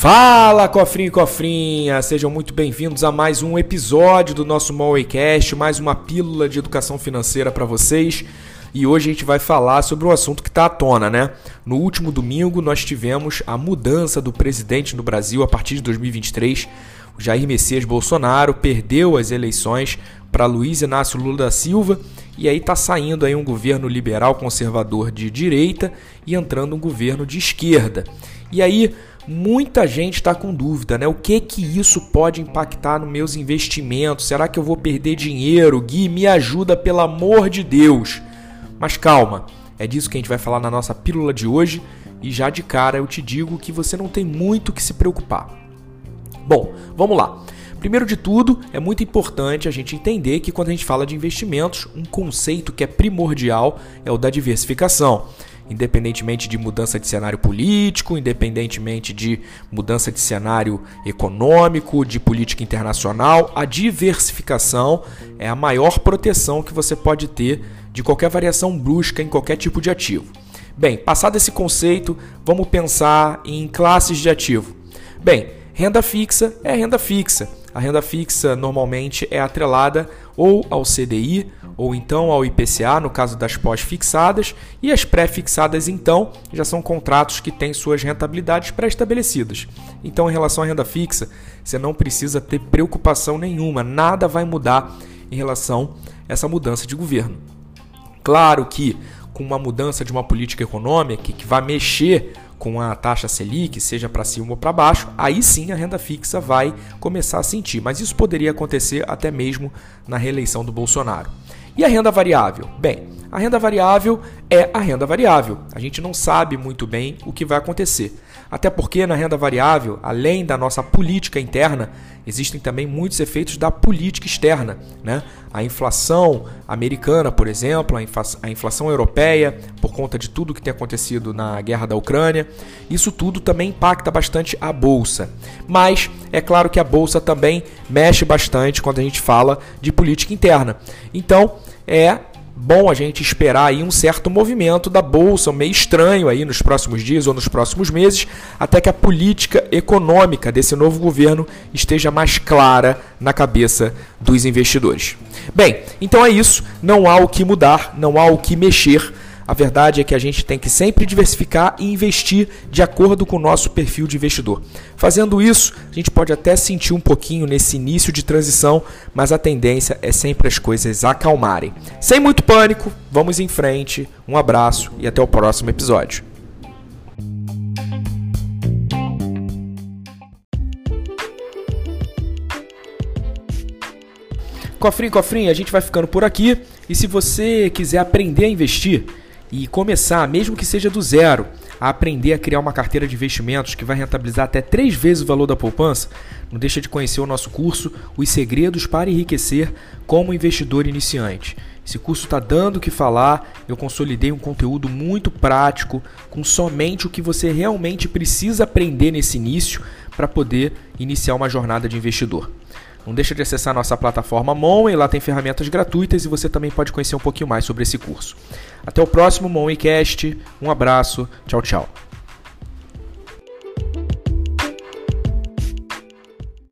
Fala, cofrinho e cofrinha! Sejam muito bem-vindos a mais um episódio do nosso Mowaycast, mais uma pílula de educação financeira para vocês. E hoje a gente vai falar sobre um assunto que está à tona, né? No último domingo nós tivemos a mudança do presidente no Brasil a partir de 2023. O Jair Messias Bolsonaro perdeu as eleições para Luiz Inácio Lula da Silva e aí está saindo aí um governo liberal conservador de direita e entrando um governo de esquerda. E aí muita gente está com dúvida, né? O que que isso pode impactar nos meus investimentos? Será que eu vou perder dinheiro? Gui, me ajuda pelo amor de Deus. Mas calma, é disso que a gente vai falar na nossa pílula de hoje e já de cara eu te digo que você não tem muito que se preocupar. Bom, vamos lá. Primeiro de tudo, é muito importante a gente entender que quando a gente fala de investimentos, um conceito que é primordial é o da diversificação independentemente de mudança de cenário político, independentemente de mudança de cenário econômico, de política internacional, a diversificação é a maior proteção que você pode ter de qualquer variação brusca em qualquer tipo de ativo. Bem, passado esse conceito, vamos pensar em classes de ativo. Bem, renda fixa é renda fixa. A renda fixa normalmente é atrelada ou ao CDI ou então ao IPCA, no caso das pós-fixadas, e as pré-fixadas, então, já são contratos que têm suas rentabilidades pré-estabelecidas. Então, em relação à renda fixa, você não precisa ter preocupação nenhuma, nada vai mudar em relação a essa mudança de governo. Claro que com uma mudança de uma política econômica que vai mexer com a taxa Selic, seja para cima ou para baixo, aí sim a renda fixa vai começar a sentir. Mas isso poderia acontecer até mesmo na reeleição do Bolsonaro. E a renda variável? Bem, a renda variável é a renda variável. A gente não sabe muito bem o que vai acontecer. Até porque na renda variável, além da nossa política interna, existem também muitos efeitos da política externa. Né? A inflação americana, por exemplo, a inflação europeia, por conta de tudo que tem acontecido na guerra da Ucrânia, isso tudo também impacta bastante a bolsa. Mas é claro que a bolsa também mexe bastante quando a gente fala de política interna. Então, é bom a gente esperar aí um certo movimento da bolsa, meio estranho aí nos próximos dias ou nos próximos meses, até que a política econômica desse novo governo esteja mais clara na cabeça dos investidores. Bem, então é isso, não há o que mudar, não há o que mexer a verdade é que a gente tem que sempre diversificar e investir de acordo com o nosso perfil de investidor. Fazendo isso, a gente pode até sentir um pouquinho nesse início de transição, mas a tendência é sempre as coisas acalmarem. Sem muito pânico, vamos em frente. Um abraço e até o próximo episódio. Cofrinho, cofrinho, a gente vai ficando por aqui. E se você quiser aprender a investir, e começar, mesmo que seja do zero, a aprender a criar uma carteira de investimentos que vai rentabilizar até três vezes o valor da poupança, não deixa de conhecer o nosso curso Os Segredos para Enriquecer como Investidor Iniciante. Esse curso está dando o que falar, eu consolidei um conteúdo muito prático, com somente o que você realmente precisa aprender nesse início para poder iniciar uma jornada de investidor. Não deixa de acessar nossa plataforma Money, lá tem ferramentas gratuitas e você também pode conhecer um pouquinho mais sobre esse curso. Até o próximo Moneycast, um abraço, tchau, tchau.